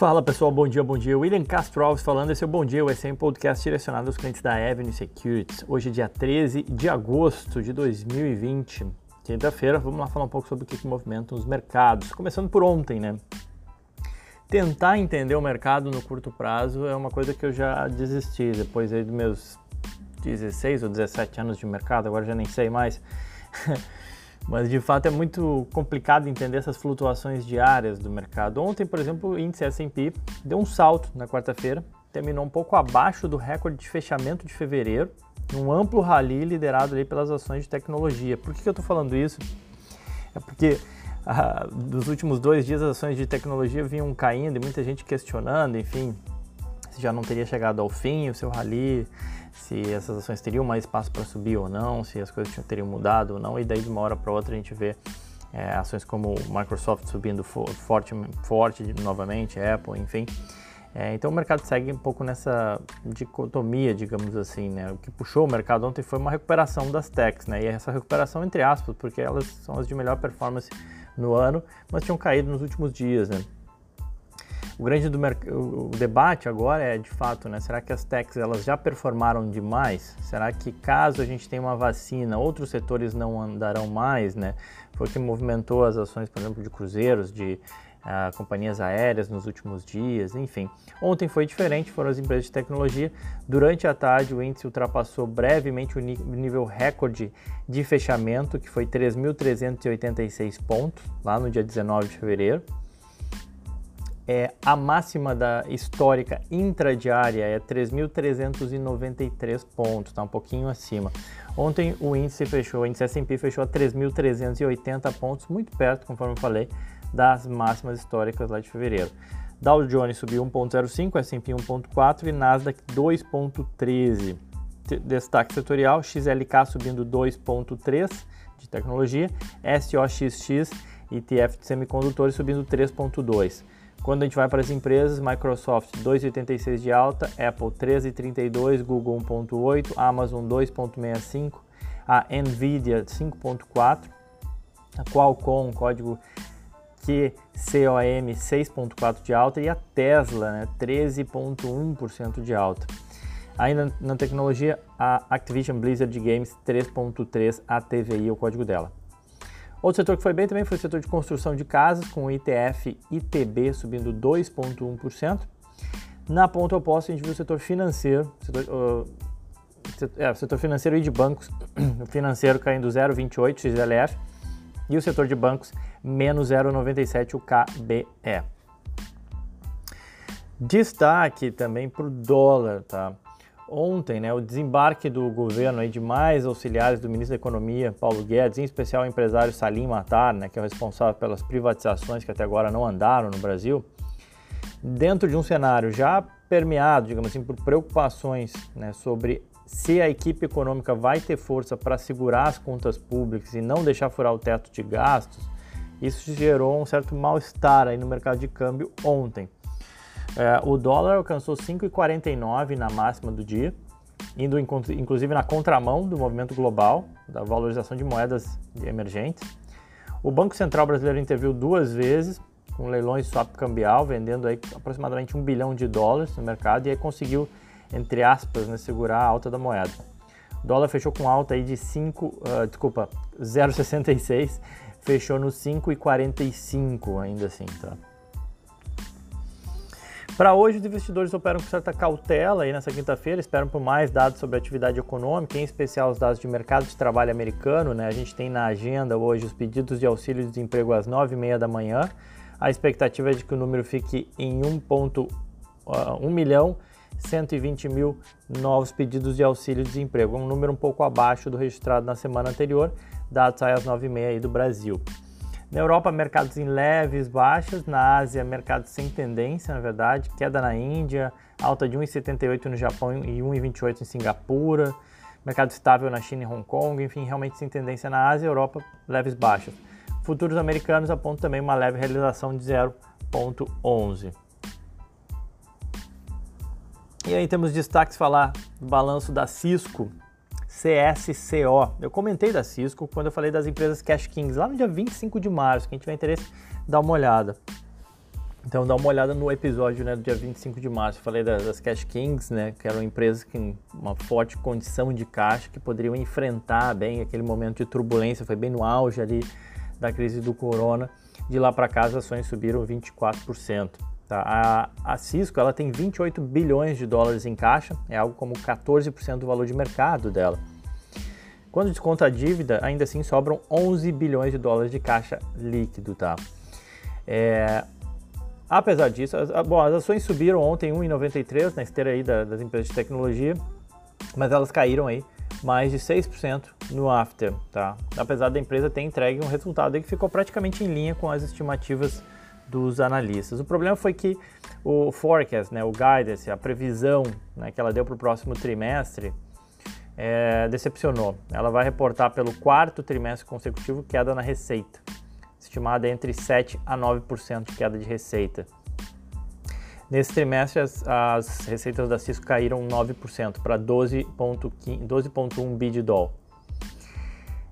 Fala pessoal, bom dia, bom dia. William Castro Alves falando, esse é o Bom Dia, o SM Podcast direcionado aos clientes da Avenue Securities. Hoje é dia 13 de agosto de 2020, quinta-feira. Vamos lá falar um pouco sobre o que, que movimenta os mercados. Começando por ontem, né? Tentar entender o mercado no curto prazo é uma coisa que eu já desisti depois aí dos meus 16 ou 17 anos de mercado, agora já nem sei mais. Mas de fato é muito complicado entender essas flutuações diárias do mercado. Ontem, por exemplo, o índice S&P deu um salto na quarta-feira, terminou um pouco abaixo do recorde de fechamento de fevereiro, num amplo rally liderado ali pelas ações de tecnologia. Por que, que eu estou falando isso? É porque ah, dos últimos dois dias as ações de tecnologia vinham caindo e muita gente questionando, enfim, já não teria chegado ao fim o seu rally, se essas ações teriam mais espaço para subir ou não, se as coisas teriam mudado ou não, e daí de uma hora para outra a gente vê é, ações como Microsoft subindo forte, forte novamente, Apple, enfim. É, então o mercado segue um pouco nessa dicotomia, digamos assim, né? O que puxou o mercado ontem foi uma recuperação das techs, né? E essa recuperação entre aspas, porque elas são as de melhor performance no ano, mas tinham caído nos últimos dias, né? O grande do o debate agora é, de fato, né, será que as techs elas já performaram demais? Será que caso a gente tenha uma vacina, outros setores não andarão mais, né? Foi o que movimentou as ações, por exemplo, de cruzeiros, de uh, companhias aéreas nos últimos dias, enfim. Ontem foi diferente, foram as empresas de tecnologia. Durante a tarde, o índice ultrapassou brevemente o nível recorde de fechamento, que foi 3.386 pontos, lá no dia 19 de fevereiro é, a máxima da histórica intradiária é 3.393 pontos, está um pouquinho acima. Ontem o índice fechou, o índice S&P fechou a 3.380 pontos, muito perto, conforme eu falei, das máximas históricas lá de fevereiro. Dow Jones subiu 1.05, S&P 1.4 e Nasdaq 2.13. Destaque setorial, XLK subindo 2.3 de tecnologia, SOXX ETF de semicondutores subindo 3.2. Quando a gente vai para as empresas, Microsoft 2,86 de alta, Apple 13,32, Google 1,8, Amazon 2,65, a Nvidia 5,4, a Qualcomm, código QCOM 6,4 de alta e a Tesla né, 13,1% de alta. Ainda na tecnologia, a Activision Blizzard Games 3.3 ATVI, o código dela. Outro setor que foi bem também foi o setor de construção de casas, com o ITF ITB subindo 2,1%. Na ponta oposta, a gente viu o setor financeiro, setor, uh, é, o setor financeiro e de bancos, o financeiro caindo 0,28 XLF e o setor de bancos menos 0,97 o KBE. Destaque também para o dólar, tá? Ontem, né, o desembarque do governo aí de mais auxiliares do ministro da Economia, Paulo Guedes, em especial o empresário Salim Matar, né, que é o responsável pelas privatizações que até agora não andaram no Brasil, dentro de um cenário já permeado, digamos assim, por preocupações né, sobre se a equipe econômica vai ter força para segurar as contas públicas e não deixar furar o teto de gastos, isso gerou um certo mal-estar aí no mercado de câmbio ontem. É, o dólar alcançou 5,49 na máxima do dia, indo inclusive na contramão do movimento global da valorização de moedas emergentes. O Banco Central Brasileiro interviu duas vezes com leilões swap cambial, vendendo aí aproximadamente um bilhão de dólares no mercado e aí conseguiu, entre aspas, né, segurar a alta da moeda. O dólar fechou com alta aí de 5, uh, ah, desculpa, 0,66, fechou no 5,45 ainda assim, tá? Para hoje, os investidores operam com certa cautela aí nessa quinta-feira, esperam por mais dados sobre a atividade econômica, em especial os dados de mercado de trabalho americano. Né? A gente tem na agenda hoje os pedidos de auxílio de desemprego às 9h30 da manhã. A expectativa é de que o número fique em 1, uh, milhão 120 mil novos pedidos de auxílio de desemprego, um número um pouco abaixo do registrado na semana anterior, dados às 9h30 do Brasil. Na Europa, mercados em leves baixas. Na Ásia, mercados sem tendência, na verdade. Queda na Índia, alta de 1,78 no Japão e 1,28 em Singapura. Mercado estável na China e Hong Kong. Enfim, realmente sem tendência na Ásia e Europa, leves baixas. Futuros americanos apontam também uma leve realização de 0,11. E aí temos destaques falar do balanço da Cisco, CSCO. Eu comentei da Cisco quando eu falei das empresas Cash Kings, lá no dia 25 de março. Quem tiver interesse, dá uma olhada. Então dá uma olhada no episódio né, do dia 25 de março. Eu falei das, das Cash Kings, né, que eram empresas com uma forte condição de caixa que poderiam enfrentar bem aquele momento de turbulência. Foi bem no auge ali da crise do corona. De lá para cá as ações subiram 24%. Tá? A, a Cisco ela tem 28 bilhões de dólares em caixa, é algo como 14% do valor de mercado dela. Quando desconta a dívida, ainda assim sobram 11 bilhões de dólares de caixa líquido. Tá? É, apesar disso, as, bom, as ações subiram ontem 1,93 na esteira aí das empresas de tecnologia, mas elas caíram aí mais de 6% no after, tá? Apesar da empresa ter entregue um resultado que ficou praticamente em linha com as estimativas dos analistas. O problema foi que o forecast, né, o guidance, a previsão né, que ela deu para o próximo trimestre, é, decepcionou. Ela vai reportar pelo quarto trimestre consecutivo queda na receita, estimada entre 7 a 9% de queda de receita. Nesse trimestre, as, as receitas da Cisco caíram 9% para 12,1 12 bi de dólar.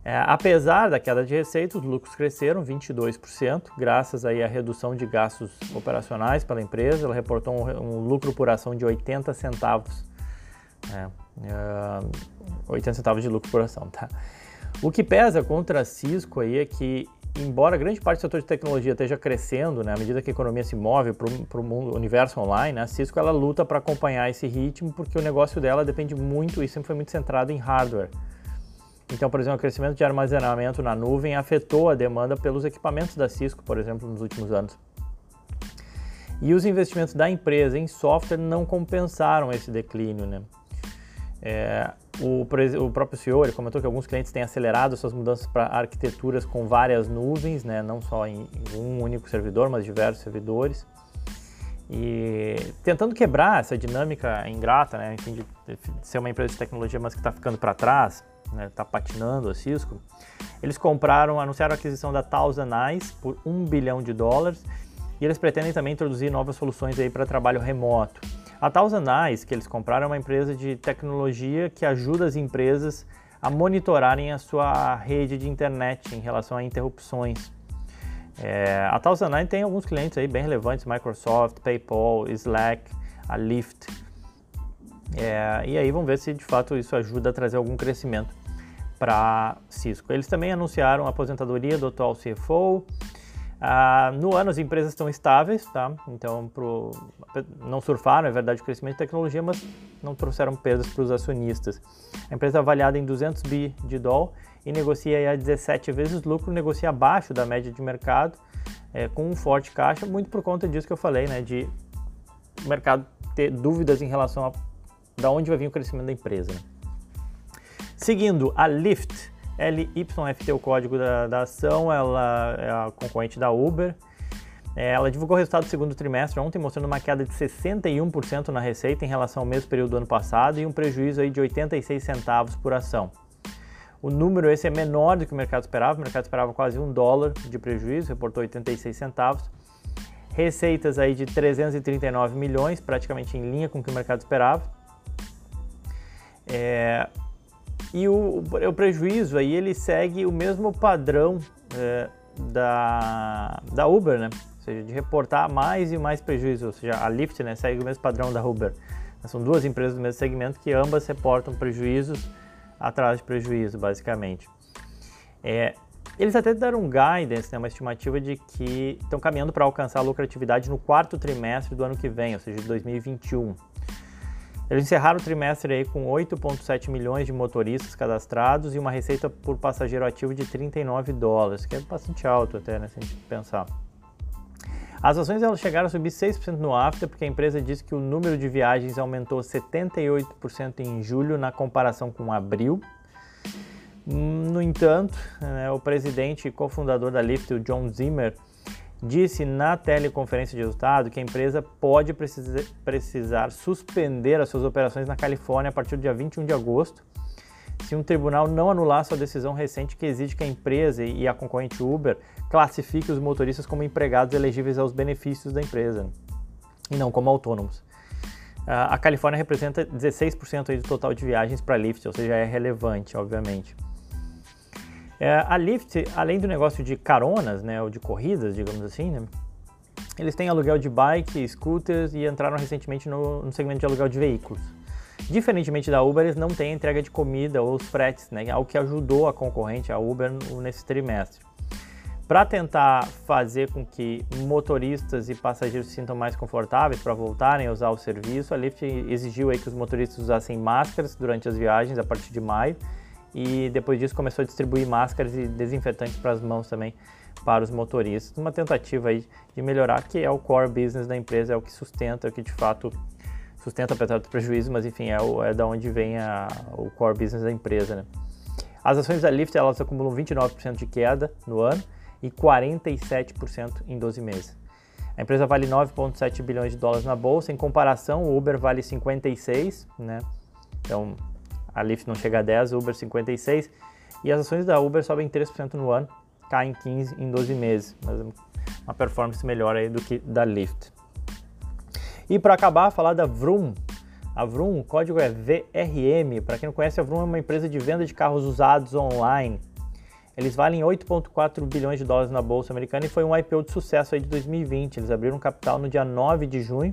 É, apesar da queda de receita, os lucros cresceram 22%, graças aí à redução de gastos operacionais pela empresa. Ela reportou um, um lucro por ação de 80 centavos, é, é, 80 centavos de lucro por ação, tá? O que pesa contra a Cisco aí é que, embora grande parte do setor de tecnologia esteja crescendo, né, à medida que a economia se move para o universo online, né, a Cisco ela luta para acompanhar esse ritmo porque o negócio dela depende muito e sempre foi muito centrado em hardware. Então, por exemplo, o crescimento de armazenamento na nuvem afetou a demanda pelos equipamentos da Cisco, por exemplo, nos últimos anos. E os investimentos da empresa em software não compensaram esse declínio. Né? É, o, o, próprio CEO ele comentou que alguns clientes têm acelerado suas mudanças para arquiteturas com várias nuvens, né? não só em, em um único servidor, mas diversos servidores. E tentando quebrar essa dinâmica ingrata, né? Enfim, de, de ser uma empresa de tecnologia, mas que está ficando para trás, né, tá patinando a Cisco, eles compraram, anunciaram a aquisição da Thousand Eyes por 1 bilhão de dólares e eles pretendem também introduzir novas soluções aí para trabalho remoto. A Thousand Eyes, que eles compraram, é uma empresa de tecnologia que ajuda as empresas a monitorarem a sua rede de internet em relação a interrupções. É, a Thousand Eyes tem alguns clientes aí bem relevantes, Microsoft, PayPal, Slack, a Lyft, é, e aí vamos ver se de fato isso ajuda a trazer algum crescimento para Cisco. Eles também anunciaram a aposentadoria do atual CFO. Ah, no ano as empresas estão estáveis, tá? Então pro, não surfaram, é verdade, o crescimento de tecnologia, mas não trouxeram perdas para os acionistas. A empresa é avaliada em 200 bi de dólar e negocia a 17 vezes lucro, negocia abaixo da média de mercado, é, com um forte caixa, muito por conta disso que eu falei, né? De o mercado ter dúvidas em relação a da onde vai vir o crescimento da empresa. Né? Seguindo, a Lyft, LYFT, o código da, da ação, ela é a concorrente da Uber. É, ela divulgou o resultado do segundo trimestre ontem, mostrando uma queda de 61% na receita em relação ao mesmo período do ano passado e um prejuízo aí de 86 centavos por ação. O número esse é menor do que o mercado esperava, o mercado esperava quase um dólar de prejuízo, reportou 86 centavos. Receitas aí de 339 milhões, praticamente em linha com o que o mercado esperava. É, e o, o, prejuízo aí ele segue o mesmo padrão é, da, da Uber, né? Ou seja, de reportar mais e mais prejuízo. Ou seja, a Lyft né, segue o mesmo padrão da Uber. São duas empresas do mesmo segmento que ambas reportam prejuízos atrás de prejuízo, basicamente. É, eles até deram um guidance, né, uma estimativa de que estão caminhando para alcançar a lucratividade no quarto trimestre do ano que vem, ou seja, de 2021. Eles encerraram o trimestre aí com 8,7 milhões de motoristas cadastrados e uma receita por passageiro ativo de 39 dólares, que é bastante alto até, né, se a gente pensar. As ações elas chegaram a subir 6% no after, porque a empresa disse que o número de viagens aumentou 78% em julho na comparação com abril. No entanto, né, o presidente e cofundador da Lyft, o John Zimmer, disse na teleconferência de resultado que a empresa pode precisar, suspender as suas operações na Califórnia a partir do dia 21 de agosto, se um tribunal não anular sua decisão recente que exige que a empresa e a concorrente Uber classifique os motoristas como empregados elegíveis aos benefícios da empresa e não como autônomos. A Califórnia representa 16% do total de viagens para Lyft, ou seja, é relevante, obviamente. É, a Lyft, além do negócio de caronas, né, ou de corridas, digamos assim, né, Eles têm aluguel de bike, scooters e entraram recentemente no, no segmento de aluguel de veículos. Diferentemente da Uber, eles não têm entrega de comida ou os fretes, né? Algo que ajudou a concorrente, a Uber, nesse trimestre. Para tentar fazer com que motoristas e passageiros se sintam mais confortáveis para voltarem a usar o serviço, a Lyft exigiu aí que os motoristas usassem máscaras durante as viagens a partir de maio e depois disso começou a distribuir máscaras e desinfetantes para as mãos também para os motoristas. Uma tentativa aí de melhorar, que é o core business da empresa, é o que sustenta, é o que de fato sustenta apesar do prejuízo, mas enfim, é, o, é da onde vem a, o core business da empresa. Né? As ações da Lyft elas acumulam 29% de queda no ano e 47% em 12 meses. A empresa vale 9,7 bilhões de dólares na bolsa. Em comparação, o Uber vale 56, né? Então, a Lyft não chega a 10, o Uber 56. E as ações da Uber sobem 3% no ano, caem 15 em 12 meses. Mas uma performance melhor aí do que da Lyft. E para acabar, falar da Vroom. A Vroom, o código é VRM. Para quem não conhece, a Vroom é uma empresa de venda de carros usados online. Eles valem 8,4 bilhões de dólares na bolsa americana e foi um IPO de sucesso aí de 2020. Eles abriram capital no dia 9 de junho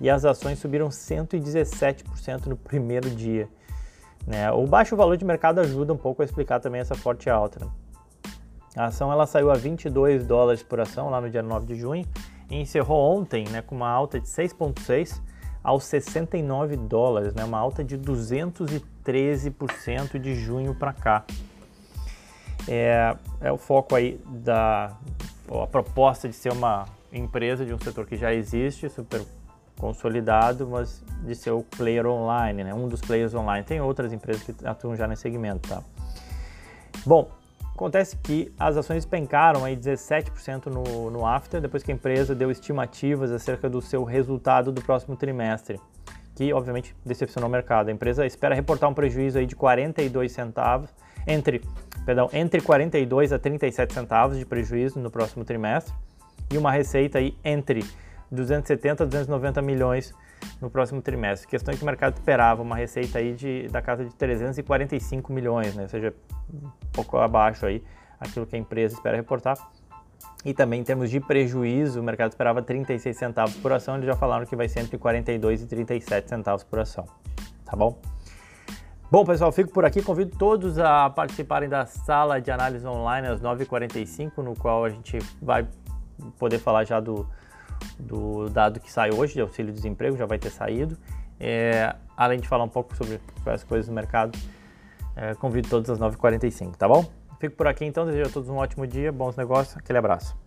e as ações subiram 117% no primeiro dia. Né? O baixo valor de mercado ajuda um pouco a explicar também essa forte alta. Né? A ação ela saiu a 22 dólares por ação lá no dia 9 de junho e encerrou ontem né, com uma alta de 6,6 aos 69 dólares, né, uma alta de 213% de junho para cá é, é o foco aí da a proposta de ser uma empresa de um setor que já existe, super consolidado, mas de ser o player online, né? um dos players online. Tem outras empresas que atuam já nesse segmento. Tá? Bom, acontece que as ações pencaram aí 17% no, no after, depois que a empresa deu estimativas acerca do seu resultado do próximo trimestre, que obviamente decepcionou o mercado. A empresa espera reportar um prejuízo aí de 42 centavos, entre perdão, entre 42 a 37 centavos de prejuízo no próximo trimestre e uma receita aí entre 270 a 290 milhões no próximo trimestre. Questão é que o mercado esperava uma receita aí de, da casa de 345 milhões, né? ou seja, um pouco abaixo aí aquilo que a empresa espera reportar. E também em termos de prejuízo, o mercado esperava 36 centavos por ação, eles já falaram que vai ser entre 42 e 37 centavos por ação, tá bom? Bom, pessoal, fico por aqui. Convido todos a participarem da sala de análise online às 9h45, no qual a gente vai poder falar já do, do dado que sai hoje de auxílio-desemprego, já vai ter saído. É, além de falar um pouco sobre as coisas do mercado, é, convido todos às 9h45, tá bom? Fico por aqui então, desejo a todos um ótimo dia, bons negócios, aquele abraço.